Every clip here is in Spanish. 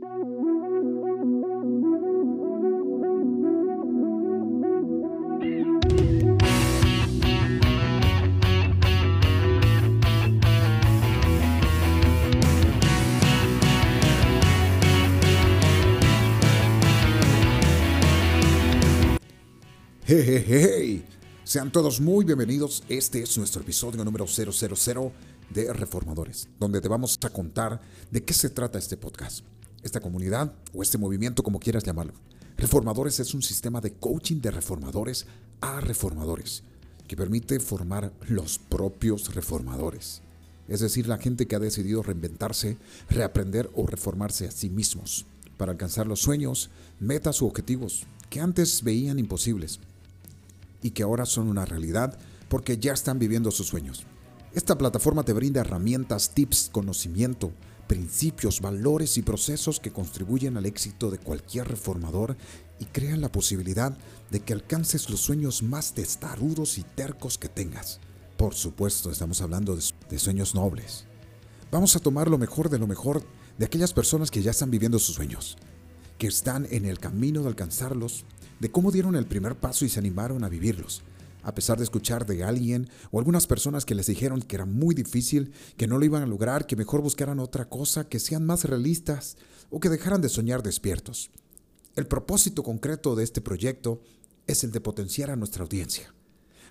Hey, hey, hey, Sean todos muy bienvenidos. Este es nuestro episodio número 000 de Reformadores, donde te vamos a contar de qué se trata este podcast, esta comunidad o este movimiento, como quieras llamarlo. Reformadores es un sistema de coaching de reformadores a reformadores que permite formar los propios reformadores. Es decir, la gente que ha decidido reinventarse, reaprender o reformarse a sí mismos para alcanzar los sueños, metas u objetivos que antes veían imposibles y que ahora son una realidad porque ya están viviendo sus sueños. Esta plataforma te brinda herramientas, tips, conocimiento, principios, valores y procesos que contribuyen al éxito de cualquier reformador y crean la posibilidad de que alcances los sueños más testarudos y tercos que tengas. Por supuesto, estamos hablando de, de sueños nobles. Vamos a tomar lo mejor de lo mejor de aquellas personas que ya están viviendo sus sueños, que están en el camino de alcanzarlos de cómo dieron el primer paso y se animaron a vivirlos, a pesar de escuchar de alguien o algunas personas que les dijeron que era muy difícil, que no lo iban a lograr, que mejor buscaran otra cosa, que sean más realistas o que dejaran de soñar despiertos. El propósito concreto de este proyecto es el de potenciar a nuestra audiencia,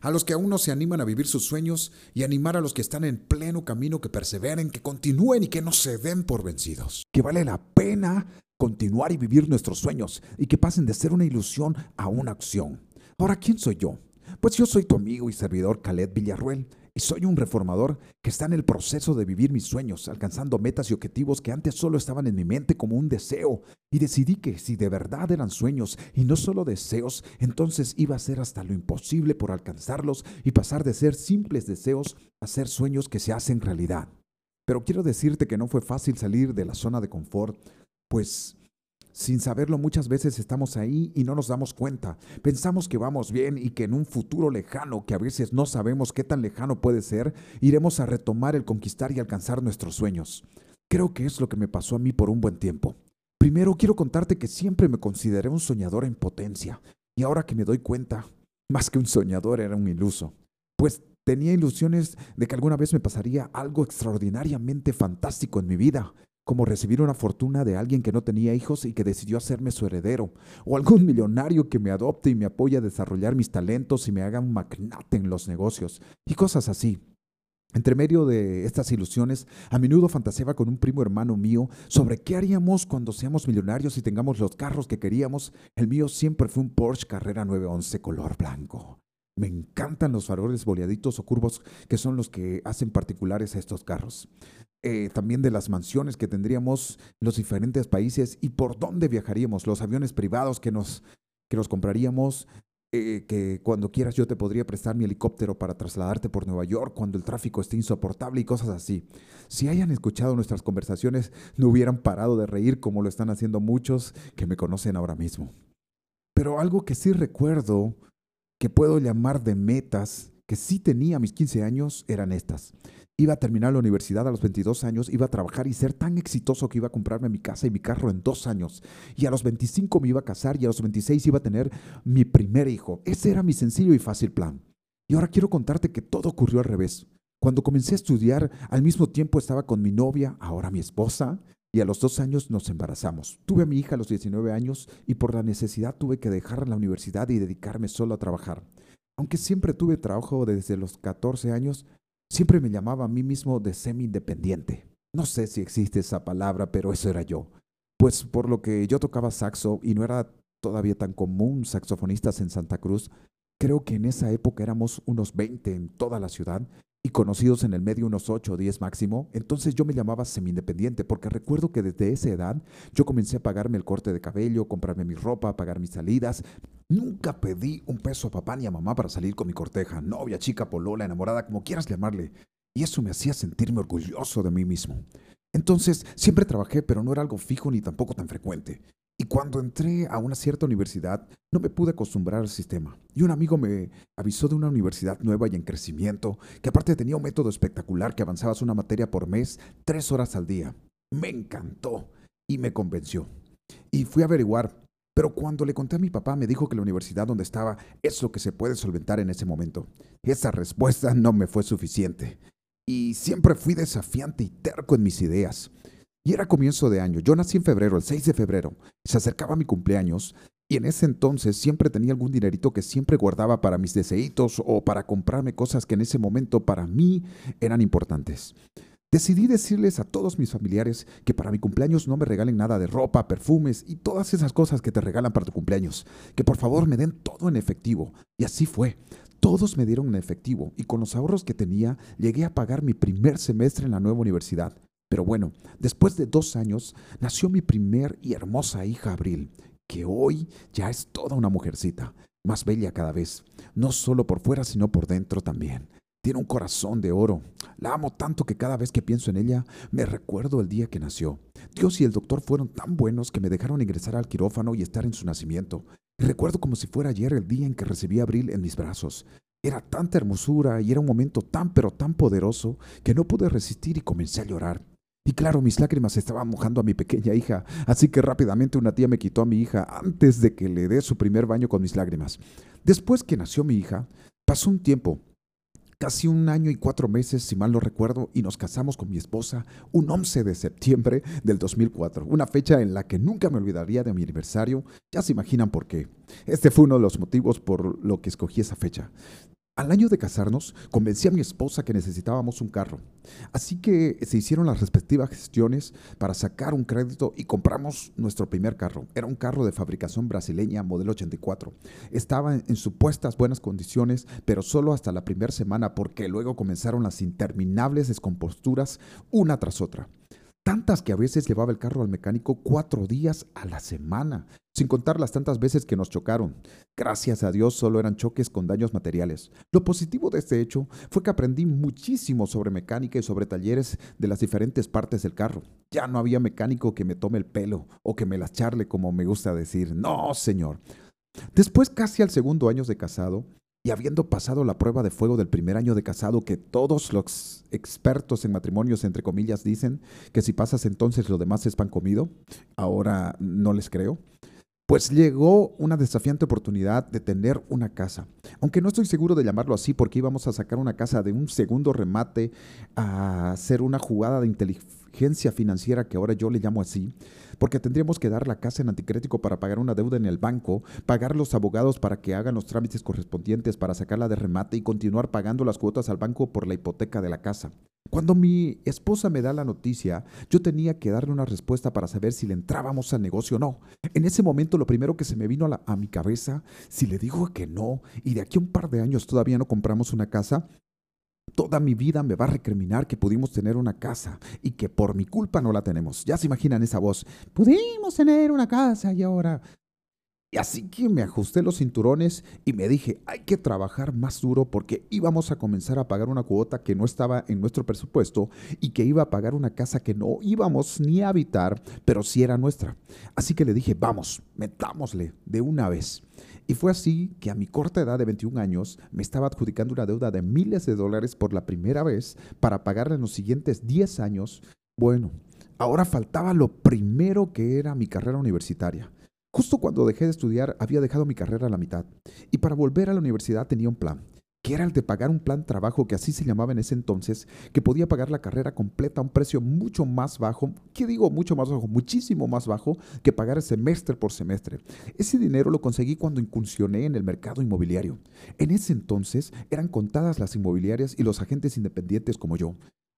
a los que aún no se animan a vivir sus sueños y animar a los que están en pleno camino que perseveren, que continúen y que no se den por vencidos. Que vale la pena continuar y vivir nuestros sueños y que pasen de ser una ilusión a una acción. Ahora, ¿quién soy yo? Pues yo soy tu amigo y servidor Khaled Villarruel y soy un reformador que está en el proceso de vivir mis sueños, alcanzando metas y objetivos que antes solo estaban en mi mente como un deseo. Y decidí que si de verdad eran sueños y no solo deseos, entonces iba a ser hasta lo imposible por alcanzarlos y pasar de ser simples deseos a ser sueños que se hacen realidad. Pero quiero decirte que no fue fácil salir de la zona de confort, pues sin saberlo muchas veces estamos ahí y no nos damos cuenta. Pensamos que vamos bien y que en un futuro lejano, que a veces no sabemos qué tan lejano puede ser, iremos a retomar el conquistar y alcanzar nuestros sueños. Creo que es lo que me pasó a mí por un buen tiempo. Primero quiero contarte que siempre me consideré un soñador en potencia y ahora que me doy cuenta, más que un soñador era un iluso. Pues tenía ilusiones de que alguna vez me pasaría algo extraordinariamente fantástico en mi vida, como recibir una fortuna de alguien que no tenía hijos y que decidió hacerme su heredero, o algún millonario que me adopte y me apoye a desarrollar mis talentos y me haga un magnate en los negocios, y cosas así. Entre medio de estas ilusiones, a menudo fantaseaba con un primo hermano mío sobre qué haríamos cuando seamos millonarios y tengamos los carros que queríamos. El mío siempre fue un Porsche Carrera 911 color blanco. Me encantan los faroles boleaditos o curvos que son los que hacen particulares a estos carros. Eh, también de las mansiones que tendríamos en los diferentes países y por dónde viajaríamos, los aviones privados que nos, que nos compraríamos, eh, que cuando quieras yo te podría prestar mi helicóptero para trasladarte por Nueva York cuando el tráfico esté insoportable y cosas así. Si hayan escuchado nuestras conversaciones, no hubieran parado de reír como lo están haciendo muchos que me conocen ahora mismo. Pero algo que sí recuerdo, que puedo llamar de metas, que sí tenía mis 15 años, eran estas. Iba a terminar la universidad a los 22 años, iba a trabajar y ser tan exitoso que iba a comprarme mi casa y mi carro en dos años. Y a los 25 me iba a casar y a los 26 iba a tener mi primer hijo. Ese era mi sencillo y fácil plan. Y ahora quiero contarte que todo ocurrió al revés. Cuando comencé a estudiar, al mismo tiempo estaba con mi novia, ahora mi esposa, y a los dos años nos embarazamos. Tuve a mi hija a los 19 años y por la necesidad tuve que dejar la universidad y dedicarme solo a trabajar. Aunque siempre tuve trabajo desde los 14 años, Siempre me llamaba a mí mismo de semi-independiente. No sé si existe esa palabra, pero eso era yo. Pues por lo que yo tocaba saxo y no era todavía tan común saxofonistas en Santa Cruz, creo que en esa época éramos unos 20 en toda la ciudad y conocidos en el medio unos 8 o 10 máximo, entonces yo me llamaba semi-independiente porque recuerdo que desde esa edad yo comencé a pagarme el corte de cabello, comprarme mi ropa, pagar mis salidas. Nunca pedí un peso a papá ni a mamá para salir con mi corteja, novia, chica, polola, enamorada, como quieras llamarle. Y eso me hacía sentirme orgulloso de mí mismo. Entonces, siempre trabajé, pero no era algo fijo ni tampoco tan frecuente. Y cuando entré a una cierta universidad, no me pude acostumbrar al sistema. Y un amigo me avisó de una universidad nueva y en crecimiento, que aparte tenía un método espectacular que avanzabas una materia por mes, tres horas al día. Me encantó. y me convenció. Y fui a averiguar, pero cuando le conté a mi papá me dijo que la universidad donde estaba es lo que se puede solventar en ese momento. Esa respuesta no me fue suficiente. Y siempre fui desafiante y terco en mis ideas. Y era comienzo de año. Yo nací en febrero, el 6 de febrero. Se acercaba mi cumpleaños y en ese entonces siempre tenía algún dinerito que siempre guardaba para mis deseitos o para comprarme cosas que en ese momento para mí eran importantes. Decidí decirles a todos mis familiares que para mi cumpleaños no me regalen nada de ropa, perfumes y todas esas cosas que te regalan para tu cumpleaños. Que por favor me den todo en efectivo. Y así fue. Todos me dieron en efectivo y con los ahorros que tenía llegué a pagar mi primer semestre en la nueva universidad. Pero bueno, después de dos años nació mi primer y hermosa hija Abril, que hoy ya es toda una mujercita, más bella cada vez, no solo por fuera, sino por dentro también. Tiene un corazón de oro. La amo tanto que cada vez que pienso en ella, me recuerdo el día que nació. Dios y el doctor fueron tan buenos que me dejaron ingresar al quirófano y estar en su nacimiento. recuerdo como si fuera ayer el día en que recibí a Abril en mis brazos. Era tanta hermosura y era un momento tan pero tan poderoso que no pude resistir y comencé a llorar. Y claro, mis lágrimas estaban mojando a mi pequeña hija, así que rápidamente una tía me quitó a mi hija antes de que le dé su primer baño con mis lágrimas. Después que nació mi hija, pasó un tiempo, casi un año y cuatro meses, si mal no recuerdo, y nos casamos con mi esposa un 11 de septiembre del 2004, una fecha en la que nunca me olvidaría de mi aniversario. Ya se imaginan por qué. Este fue uno de los motivos por lo que escogí esa fecha. Al año de casarnos, convencí a mi esposa que necesitábamos un carro. Así que se hicieron las respectivas gestiones para sacar un crédito y compramos nuestro primer carro. Era un carro de fabricación brasileña, modelo 84. Estaba en supuestas buenas condiciones, pero solo hasta la primera semana porque luego comenzaron las interminables descomposturas una tras otra tantas que a veces llevaba el carro al mecánico cuatro días a la semana, sin contar las tantas veces que nos chocaron. Gracias a Dios solo eran choques con daños materiales. Lo positivo de este hecho fue que aprendí muchísimo sobre mecánica y sobre talleres de las diferentes partes del carro. Ya no había mecánico que me tome el pelo o que me las charle como me gusta decir. No, señor. Después, casi al segundo año de casado, y habiendo pasado la prueba de fuego del primer año de casado que todos los expertos en matrimonios, entre comillas, dicen que si pasas entonces lo demás es pan comido, ahora no les creo, pues llegó una desafiante oportunidad de tener una casa. Aunque no estoy seguro de llamarlo así porque íbamos a sacar una casa de un segundo remate a hacer una jugada de inteligencia financiera que ahora yo le llamo así, porque tendríamos que dar la casa en anticrético para pagar una deuda en el banco, pagar los abogados para que hagan los trámites correspondientes para sacarla de remate y continuar pagando las cuotas al banco por la hipoteca de la casa. Cuando mi esposa me da la noticia, yo tenía que darle una respuesta para saber si le entrábamos al negocio o no. En ese momento lo primero que se me vino a, mi cabeza, si le digo que no y de aquí a un par de años todavía no compramos una casa, Toda mi vida me va a recriminar que pudimos tener una casa y que por mi culpa no la tenemos. Ya se imaginan esa voz. Pudimos tener una casa y ahora... Y así que me ajusté los cinturones y me dije, hay que trabajar más duro porque íbamos a comenzar a pagar una cuota que no estaba en nuestro presupuesto y que iba a pagar una casa que no íbamos ni a habitar, pero sí era nuestra. Así que le dije, vamos, metámosle de una vez. Y fue así que a mi corta edad de 21 años me estaba adjudicando una deuda de miles de dólares por la primera vez para pagarle en los siguientes 10 años. Bueno, ahora faltaba lo primero que era mi carrera universitaria. Justo cuando dejé de estudiar había dejado mi carrera a la mitad y para volver a la universidad tenía un plan que era el de pagar un plan trabajo que así se llamaba en ese entonces, que podía pagar la carrera completa a un precio mucho más bajo, ¿qué digo mucho más bajo? Muchísimo más bajo que pagar semestre por semestre. Ese dinero lo conseguí cuando incursioné en el mercado inmobiliario. En ese entonces eran contadas las inmobiliarias y los agentes independientes como yo.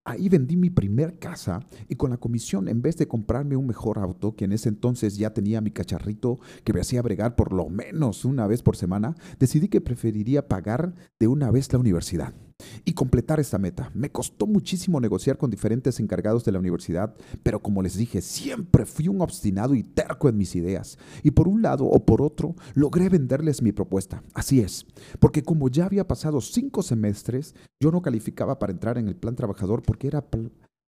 Ahí vendí mi primer casa y con la comisión, en vez de comprarme un mejor auto, que en ese entonces ya tenía mi cacharrito que me hacía bregar por lo menos una vez por semana, decidí que preferiría pagar de una vez la universidad y completar esta meta. Me costó muchísimo negociar con diferentes encargados de la universidad, pero como les dije, siempre fui un obstinado y terco en mis ideas. Y por un lado o por otro, logré venderles mi propuesta. Así es, porque como ya había pasado cinco semestres, yo no calificaba para entrar en el plan trabajador porque era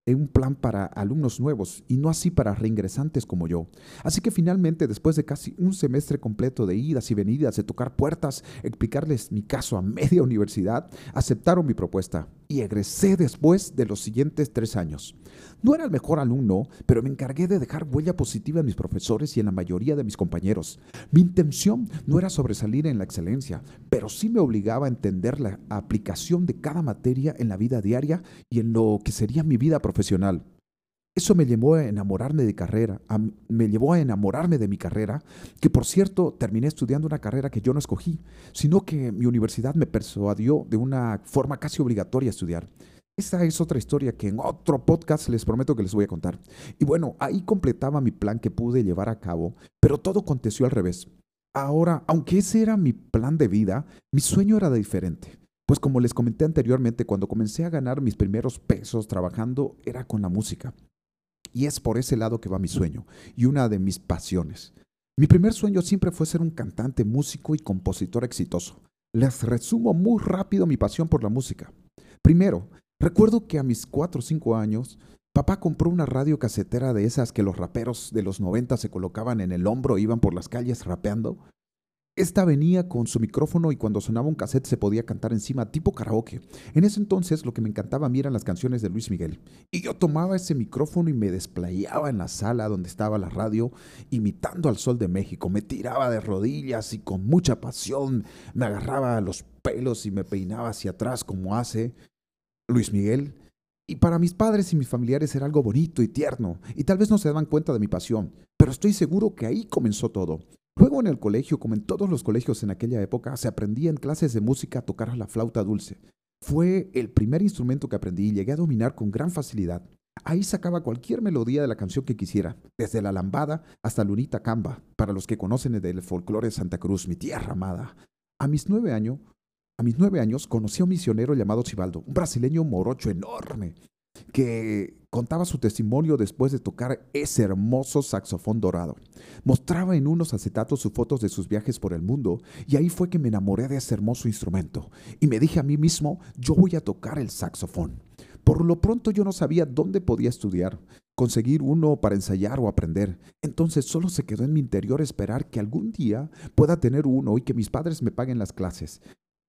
un plan para alumnos nuevos y no así para reingresantes como yo. Así que finalmente, después de casi un semestre completo de idas y venidas, de tocar puertas, explicarles mi caso a media universidad, aceptaron mi propuesta y egresé después de los siguientes tres años. No era el mejor alumno, pero me encargué de dejar huella positiva en mis profesores y en la mayoría de mis compañeros. Mi intención no era sobresalir en la excelencia, pero sí me obligaba a entender la aplicación de cada materia en la vida diaria y en lo que sería mi vida profesional. Eso me llevó a enamorarme de carrera, me llevó a enamorarme de mi carrera, que por cierto terminé estudiando una carrera que yo no escogí, sino que mi universidad me persuadió de una forma casi obligatoria a estudiar. Esa es otra historia que en otro podcast les prometo que les voy a contar. Y bueno, ahí completaba mi plan que pude llevar a cabo, pero todo aconteció al revés. Ahora, aunque ese era mi plan de vida, mi sueño era diferente. Pues como les comenté anteriormente, cuando comencé a ganar mis primeros pesos trabajando era con la música. Y es por ese lado que va mi sueño y una de mis pasiones. Mi primer sueño siempre fue ser un cantante, músico y compositor exitoso. Les resumo muy rápido mi pasión por la música. Primero, recuerdo que a mis 4 o 5 años, papá compró una radio casetera de esas que los raperos de los 90 se colocaban en el hombro e iban por las calles rapeando. Esta venía con su micrófono y cuando sonaba un cassette se podía cantar encima, tipo karaoke. En ese entonces lo que me encantaba a eran las canciones de Luis Miguel. Y yo tomaba ese micrófono y me desplayaba en la sala donde estaba la radio, imitando al sol de México. Me tiraba de rodillas y con mucha pasión me agarraba los pelos y me peinaba hacia atrás como hace Luis Miguel. Y para mis padres y mis familiares era algo bonito y tierno, y tal vez no se daban cuenta de mi pasión, pero estoy seguro que ahí comenzó todo. Luego en el colegio, como en todos los colegios en aquella época, se aprendía en clases de música a tocar la flauta dulce. Fue el primer instrumento que aprendí y llegué a dominar con gran facilidad. Ahí sacaba cualquier melodía de la canción que quisiera, desde la lambada hasta Lunita Camba, para los que conocen del folclore de Santa Cruz, mi tierra amada. A mis nueve años, a mis nueve años conocí a un misionero llamado Chivaldo, un brasileño morocho enorme, que contaba su testimonio después de tocar ese hermoso saxofón dorado. Mostraba en unos acetatos sus fotos de sus viajes por el mundo y ahí fue que me enamoré de ese hermoso instrumento y me dije a mí mismo, yo voy a tocar el saxofón. Por lo pronto yo no sabía dónde podía estudiar, conseguir uno para ensayar o aprender. Entonces solo se quedó en mi interior esperar que algún día pueda tener uno y que mis padres me paguen las clases.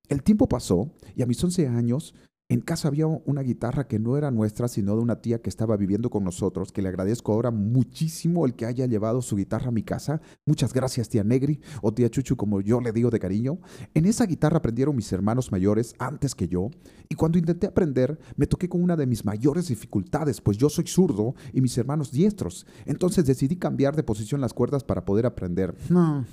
El tiempo pasó y a mis 11 años en casa había una guitarra que no era nuestra, sino de una tía que estaba viviendo con nosotros, que le agradezco ahora muchísimo el que haya llevado su guitarra a mi casa. Muchas gracias, tía Negri, o tía Chuchu, como yo le digo de cariño. En esa guitarra aprendieron mis hermanos mayores antes que yo, y cuando intenté aprender, me toqué con una de mis mayores dificultades, pues yo soy zurdo y mis hermanos diestros. Entonces decidí cambiar de posición las cuerdas para poder aprender. No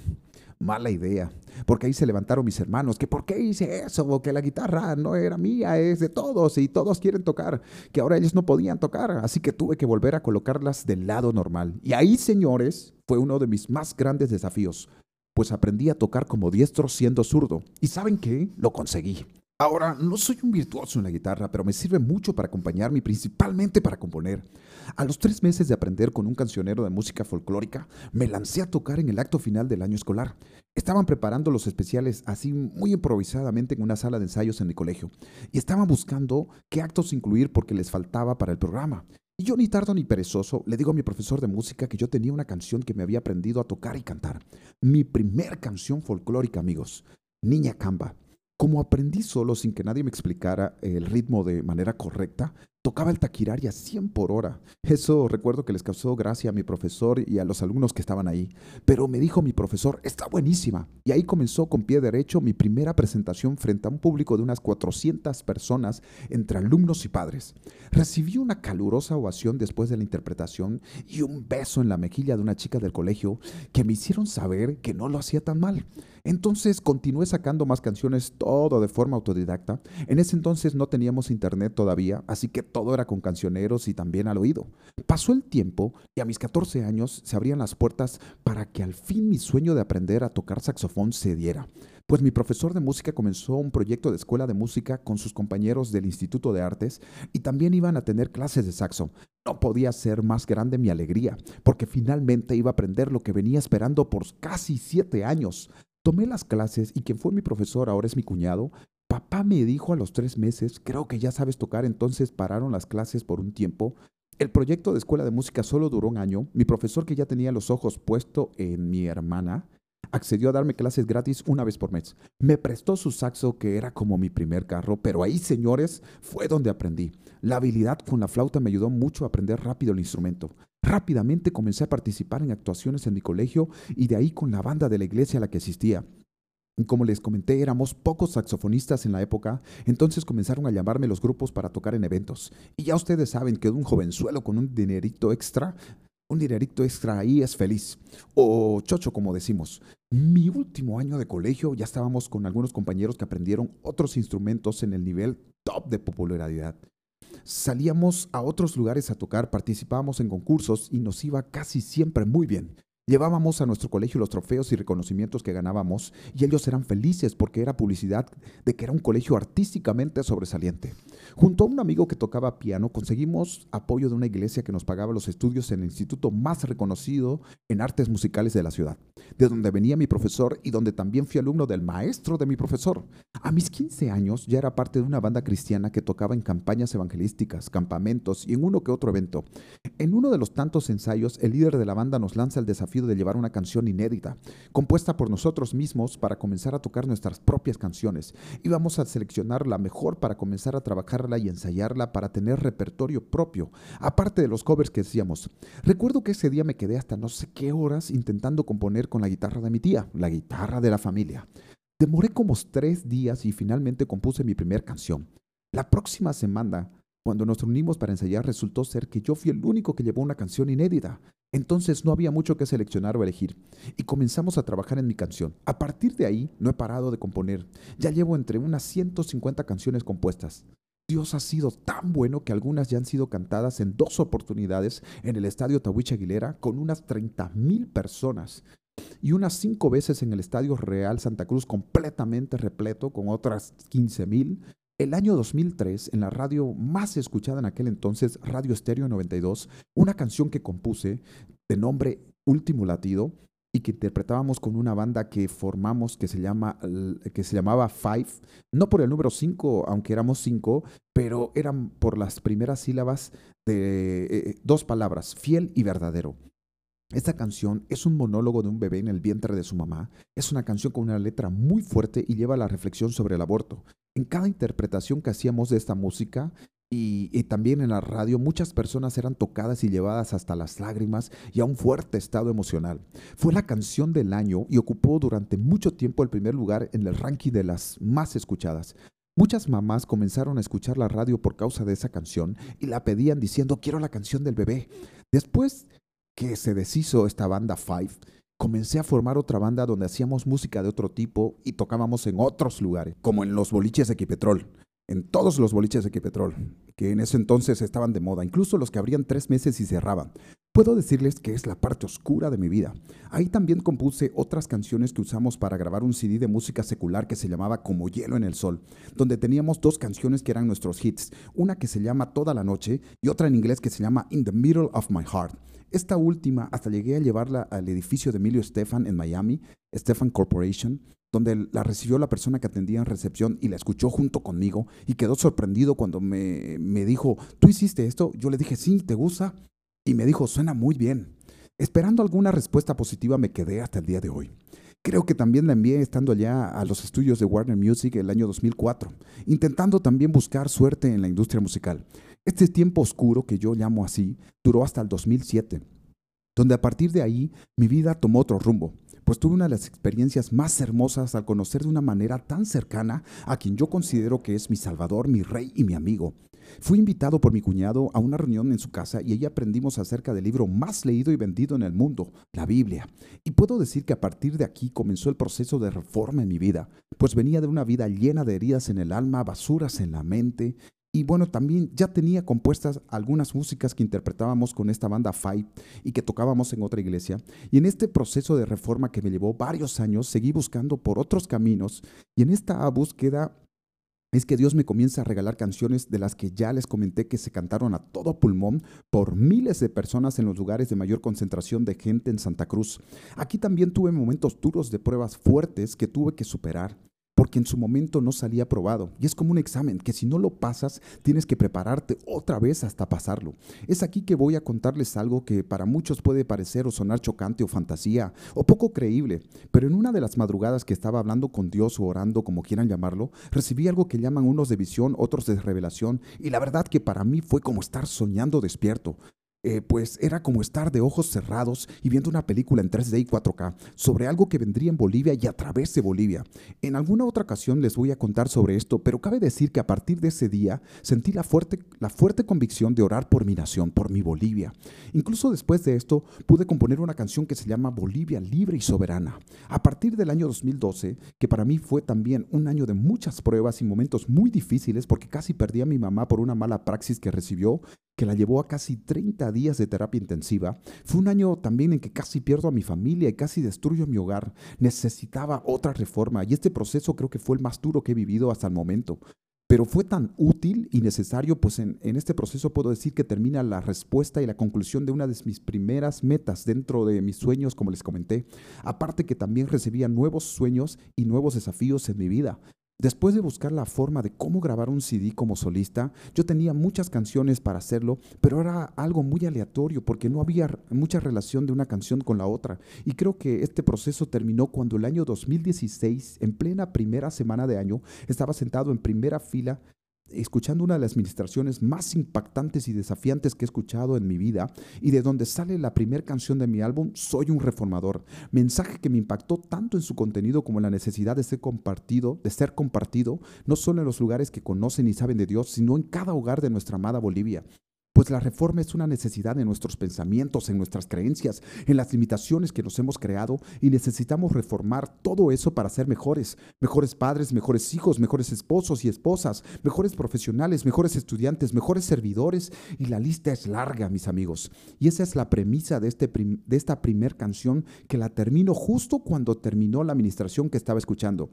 mala idea, porque ahí se levantaron mis hermanos, que por qué hice eso, que la guitarra no era mía, es de todos y todos quieren tocar, que ahora ellos no podían tocar, así que tuve que volver a colocarlas del lado normal. Y ahí, señores, fue uno de mis más grandes desafíos, pues aprendí a tocar como diestro siendo zurdo. ¿Y saben qué? Lo conseguí. Ahora, no soy un virtuoso en la guitarra, pero me sirve mucho para acompañarme y principalmente para componer. A los tres meses de aprender con un cancionero de música folclórica, me lancé a tocar en el acto final del año escolar. Estaban preparando los especiales así muy improvisadamente en una sala de ensayos en mi colegio y estaban buscando qué actos incluir porque les faltaba para el programa. Y yo ni tardo ni perezoso le digo a mi profesor de música que yo tenía una canción que me había aprendido a tocar y cantar. Mi primer canción folclórica, amigos. Niña Camba. Como aprendí solo sin que nadie me explicara el ritmo de manera correcta, tocaba el taquirari a 100 por hora. Eso recuerdo que les causó gracia a mi profesor y a los alumnos que estaban ahí. Pero me dijo mi profesor, está buenísima. Y ahí comenzó con pie derecho mi primera presentación frente a un público de unas 400 personas entre alumnos y padres. Recibí una calurosa ovación después de la interpretación y un beso en la mejilla de una chica del colegio que me hicieron saber que no lo hacía tan mal. Entonces continué sacando más canciones todo de forma autodidacta. En ese entonces no teníamos internet todavía, así que todo era con cancioneros y también al oído. Pasó el tiempo y a mis 14 años se abrían las puertas para que al fin mi sueño de aprender a tocar saxofón se diera. Pues mi profesor de música comenzó un proyecto de escuela de música con sus compañeros del Instituto de Artes y también iban a tener clases de saxo. No podía ser más grande mi alegría, porque finalmente iba a aprender lo que venía esperando por casi siete años. Tomé las clases y quien fue mi profesor ahora es mi cuñado, Papá me dijo a los tres meses, creo que ya sabes tocar, entonces pararon las clases por un tiempo. El proyecto de escuela de música solo duró un año. Mi profesor, que ya tenía los ojos puestos en mi hermana, accedió a darme clases gratis una vez por mes. Me prestó su saxo, que era como mi primer carro, pero ahí, señores, fue donde aprendí. La habilidad con la flauta me ayudó mucho a aprender rápido el instrumento. Rápidamente comencé a participar en actuaciones en mi colegio y de ahí con la banda de la iglesia a la que asistía. Como les comenté, éramos pocos saxofonistas en la época, entonces comenzaron a llamarme los grupos para tocar en eventos. Y ya ustedes saben que un jovenzuelo con un dinerito extra, un dinerito extra ahí es feliz. O chocho, como decimos. Mi último año de colegio ya estábamos con algunos compañeros que aprendieron otros instrumentos en el nivel top de popularidad. Salíamos a otros lugares a tocar, participábamos en concursos y nos iba casi siempre muy bien. Llevábamos a nuestro colegio los trofeos y reconocimientos que ganábamos y ellos eran felices porque era publicidad de que era un colegio artísticamente sobresaliente. Junto a un amigo que tocaba piano conseguimos apoyo de una iglesia que nos pagaba los estudios en el instituto más reconocido en artes musicales de la ciudad, de donde venía mi profesor y donde también fui alumno del maestro de mi profesor. A mis 15 años ya era parte de una banda cristiana que tocaba en campañas evangelísticas, campamentos y en uno que otro evento. En uno de los tantos ensayos, el líder de la banda nos lanza el desafío de llevar una canción inédita, compuesta por nosotros mismos para comenzar a tocar nuestras propias canciones. Íbamos a seleccionar la mejor para comenzar a y ensayarla para tener repertorio propio, aparte de los covers que decíamos. Recuerdo que ese día me quedé hasta no sé qué horas intentando componer con la guitarra de mi tía, la guitarra de la familia. Demoré como tres días y finalmente compuse mi primera canción. La próxima semana cuando nos reunimos para ensayar resultó ser que yo fui el único que llevó una canción inédita. Entonces no había mucho que seleccionar o elegir y comenzamos a trabajar en mi canción. A partir de ahí no he parado de componer. Ya llevo entre unas 150 canciones compuestas. Dios ha sido tan bueno que algunas ya han sido cantadas en dos oportunidades en el Estadio Tawich Aguilera con unas 30 mil personas y unas cinco veces en el Estadio Real Santa Cruz completamente repleto con otras 15 mil. El año 2003, en la radio más escuchada en aquel entonces, Radio Estéreo 92, una canción que compuse de nombre Último Latido y que interpretábamos con una banda que formamos que se, llama, que se llamaba Five, no por el número 5, aunque éramos cinco, pero eran por las primeras sílabas de eh, dos palabras, fiel y verdadero. Esta canción es un monólogo de un bebé en el vientre de su mamá. Es una canción con una letra muy fuerte y lleva la reflexión sobre el aborto. En cada interpretación que hacíamos de esta música y, también en la radio, muchas personas eran tocadas y llevadas hasta las lágrimas y a un fuerte estado emocional. Fue la canción del año y ocupó durante mucho tiempo el primer lugar en el ranking de las más escuchadas. Muchas mamás comenzaron a escuchar la radio por causa de esa canción y la pedían diciendo quiero la canción del bebé. Después que se deshizo esta banda Five, comencé a formar otra banda donde hacíamos música de otro tipo y tocábamos en otros lugares, como en los boliches de Equipetrol, en todos los boliches de Equipetrol, que en ese entonces estaban de moda, incluso los que abrían tres meses y cerraban. Puedo decirles que es la parte oscura de mi vida. Ahí también compuse otras canciones que usamos para grabar un CD de música secular que se llamaba Como Hielo en el Sol, donde teníamos dos canciones que eran nuestros hits, una que se llama Toda la Noche y otra en inglés que se llama In the Middle of My Heart. Esta última hasta llegué a llevarla al edificio de Emilio Stefan en Miami, Stefan Corporation, donde la recibió la persona que atendía en recepción y la escuchó junto conmigo y quedó sorprendido cuando me, me dijo, ¿tú hiciste esto? Yo le dije, sí, ¿te gusta? Y me dijo, suena muy bien. Esperando alguna respuesta positiva me quedé hasta el día de hoy. Creo que también la envié estando allá a los estudios de Warner Music el año 2004, intentando también buscar suerte en la industria musical. Este tiempo oscuro, que yo llamo así, duró hasta el 2007, donde a partir de ahí mi vida tomó otro rumbo, pues tuve una de las experiencias más hermosas al conocer de una manera tan cercana a quien yo considero que es mi salvador, mi rey y mi amigo. Fui invitado por mi cuñado a una reunión en su casa y allí aprendimos acerca del libro más leído y vendido en el mundo, la Biblia. Y puedo decir que a partir de aquí comenzó el proceso de reforma en mi vida, pues venía de una vida llena de heridas en el alma, basuras en la mente, y bueno, también ya tenía compuestas algunas músicas que interpretábamos con esta banda Five y que tocábamos en otra iglesia. Y en este proceso de reforma que me llevó varios años, seguí buscando por otros caminos. Y en esta búsqueda es que Dios me comienza a regalar canciones de las que ya les comenté que se cantaron a todo pulmón por miles de personas en los lugares de mayor concentración de gente en Santa Cruz. Aquí también tuve momentos duros de pruebas fuertes que tuve que superar porque en su momento no salía aprobado. Y es como un examen que si no lo pasas, tienes que prepararte otra vez hasta pasarlo. Es aquí que voy a contarles algo que para muchos puede parecer o sonar chocante o fantasía o poco creíble, pero en una de las madrugadas que estaba hablando con Dios o orando, como quieran llamarlo, recibí algo que llaman unos de visión, otros de revelación, y la verdad que para mí fue como estar soñando despierto. Eh, pues era como estar de ojos cerrados y viendo una película en 3D y 4K sobre algo que vendría en Bolivia y a través de Bolivia. En alguna otra ocasión les voy a contar sobre esto, pero cabe decir que a partir de ese día sentí la fuerte, la fuerte convicción de orar por mi nación, por mi Bolivia. Incluso después de esto pude componer una canción que se llama Bolivia libre y soberana. A partir del año 2012, que para mí fue también un año de muchas pruebas y momentos muy difíciles porque casi perdí a mi mamá por una mala praxis que recibió, que la llevó a casi 30 días de terapia intensiva. Fue un año también en que casi pierdo a mi familia y casi destruyo mi hogar. Necesitaba otra reforma y este proceso creo que fue el más duro que he vivido hasta el momento. Pero fue tan útil y necesario, pues en, en, este proceso puedo decir que termina la respuesta y la conclusión de una de mis primeras metas dentro de mis sueños, como les comenté. Aparte que también recibía nuevos sueños y nuevos desafíos en mi vida. Después de buscar la forma de cómo grabar un CD como solista, yo tenía muchas canciones para hacerlo, pero era algo muy aleatorio porque no había mucha relación de una canción con la otra. Y creo que este proceso terminó cuando el año 2016, en plena primera semana de año, estaba sentado en primera fila escuchando una de las ministraciones más impactantes y desafiantes que he escuchado en mi vida y de donde sale la primera canción de mi álbum, Soy un reformador. Mensaje que me impactó tanto en su contenido como en la necesidad de ser compartido, de ser compartido, no solo en los lugares que conocen y saben de Dios, sino en cada hogar de nuestra amada Bolivia. Pues la reforma es una necesidad en nuestros pensamientos, en nuestras creencias, en las limitaciones que nos hemos creado y necesitamos reformar todo eso para ser mejores. Mejores padres, mejores hijos, mejores esposos y esposas, mejores profesionales, mejores estudiantes, mejores servidores y la lista es larga, mis amigos. Y esa es la premisa de, este de esta primer canción que la termino justo cuando terminó la administración que estaba escuchando.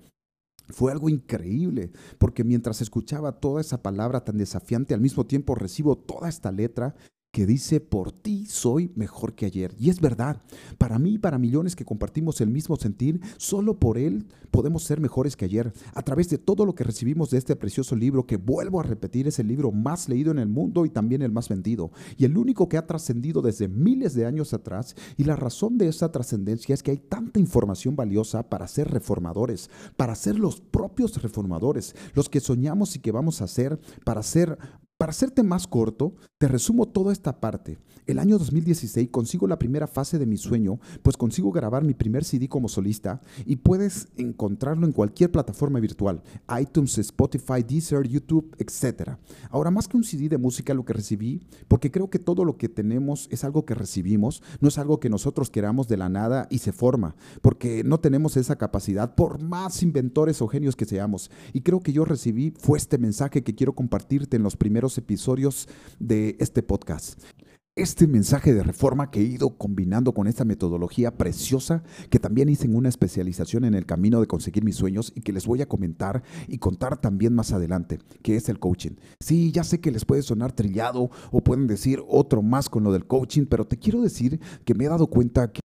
Fue algo increíble, porque mientras escuchaba toda esa palabra tan desafiante, al mismo tiempo recibo toda esta letra que dice, por ti soy mejor que ayer. Y es verdad, para mí y para millones que compartimos el mismo sentir, solo por él podemos ser mejores que ayer. A través de todo lo que recibimos de este precioso libro, que vuelvo a repetir, es el libro más leído en el mundo y también el más vendido. Y el único que ha trascendido desde miles de años atrás. Y la razón de esa trascendencia es que hay tanta información valiosa para ser reformadores, para ser los propios reformadores, los que soñamos y que vamos a ser, para ser para hacerte más corto, te resumo toda esta parte. El año 2016 consigo la primera fase de mi sueño, pues consigo grabar mi primer CD como solista y puedes encontrarlo en cualquier plataforma virtual, iTunes, Spotify, Deezer, YouTube, etc. Ahora, más que un CD de música, lo que recibí, porque creo que todo lo que tenemos es algo que recibimos, no es algo que nosotros queramos de la nada y se forma, porque no tenemos esa capacidad, por más inventores o genios que seamos. Y creo que yo recibí fue este mensaje que quiero compartirte en los primeros episodios de este podcast este mensaje de reforma que he ido combinando con esta metodología preciosa que también hice en una especialización en el camino de conseguir mis sueños y que les voy a comentar y contar también más adelante, que es el coaching. Sí, ya sé que les puede sonar trillado o pueden decir otro más con lo del coaching, pero te quiero decir que me he dado cuenta que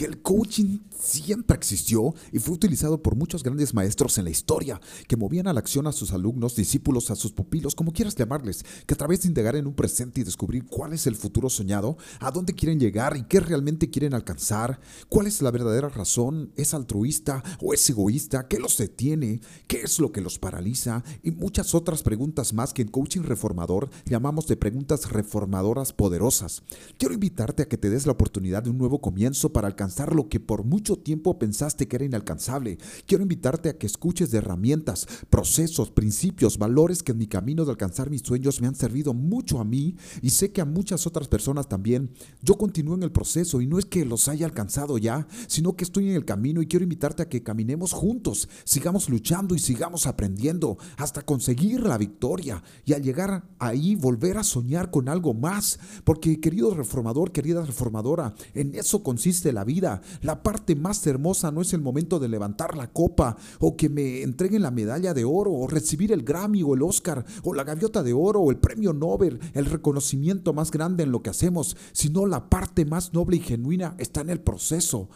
que el coaching siempre existió y fue utilizado por muchos grandes maestros en la historia, que movían a la acción a sus alumnos, discípulos, a sus pupilos, como quieras llamarles, que a través de indagar en un presente y descubrir cuál es el futuro soñado, a dónde quieren llegar y qué realmente quieren alcanzar, cuál es la verdadera razón, es altruista o es egoísta, qué los detiene, qué es lo que los paraliza y muchas otras preguntas más que en coaching reformador llamamos de preguntas reformadoras poderosas. Quiero invitarte a que te des la oportunidad de un nuevo comienzo para alcanzar lo que por mucho tiempo pensaste que era inalcanzable. Quiero invitarte a que escuches de herramientas, procesos, principios, valores que en mi camino de alcanzar mis sueños me han servido mucho a mí y sé que a muchas otras personas también. Yo continúo en el proceso y no es que los haya alcanzado ya, sino que estoy en el camino y quiero invitarte a que caminemos juntos, sigamos luchando y sigamos aprendiendo hasta conseguir la victoria y al llegar ahí volver a soñar con algo más. Porque querido reformador, querida reformadora, en eso consiste la vida la parte más hermosa no es el momento de levantar la copa o que me entreguen la medalla de oro o recibir el Grammy o el Oscar o la gaviota de oro o el premio Nobel, el reconocimiento más grande en lo que hacemos, sino la parte más noble y genuina está en el proceso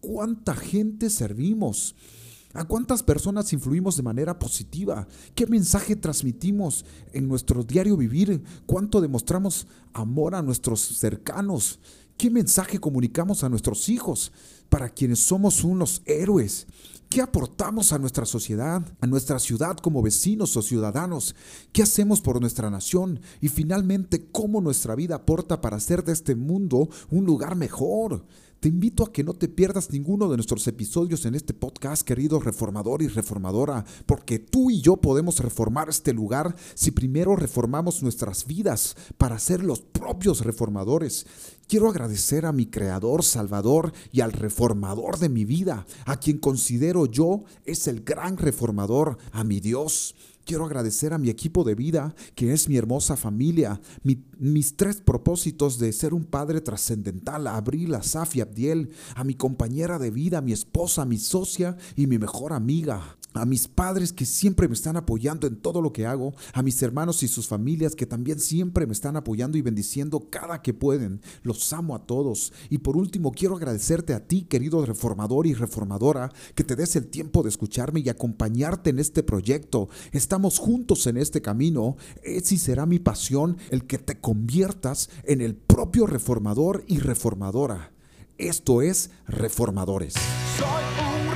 cuánta gente servimos? ¿A cuántas personas influimos de manera positiva? ¿Qué mensaje transmitimos en nuestro diario vivir? ¿Cuánto demostramos amor a nuestros cercanos? ¿Qué mensaje comunicamos a nuestros hijos para quienes somos unos héroes? ¿Qué aportamos a nuestra sociedad, a nuestra ciudad como vecinos o ciudadanos? ¿Qué hacemos por nuestra nación? Y finalmente, ¿cómo nuestra vida aporta para hacer de este mundo un lugar mejor? Te invito a que no te pierdas ninguno de nuestros episodios en este podcast, querido reformador y reformadora, porque tú y yo podemos reformar este lugar si primero reformamos nuestras vidas para ser los propios reformadores. Quiero agradecer a mi Creador, Salvador y al reformador de mi vida, a quien considero yo es el gran reformador, a mi Dios. Quiero agradecer a mi equipo de vida, que es mi hermosa familia, mis tres propósitos de ser un padre trascendental, a Abril, a y Abdiel, a mi compañera de vida, a mi esposa, a mi socia y mi mejor amiga a mis padres que siempre me están apoyando en todo lo que hago, a mis hermanos y sus familias que también siempre me están apoyando y bendiciendo cada que pueden. Los amo a todos. Y por último, quiero agradecerte a ti, querido reformador y reformadora, que te des el tiempo de escucharme y acompañarte en este proyecto. Estamos juntos en este camino. Es y será mi pasión el que te conviertas en el propio reformador y reformadora. Esto es Reformadores. de amor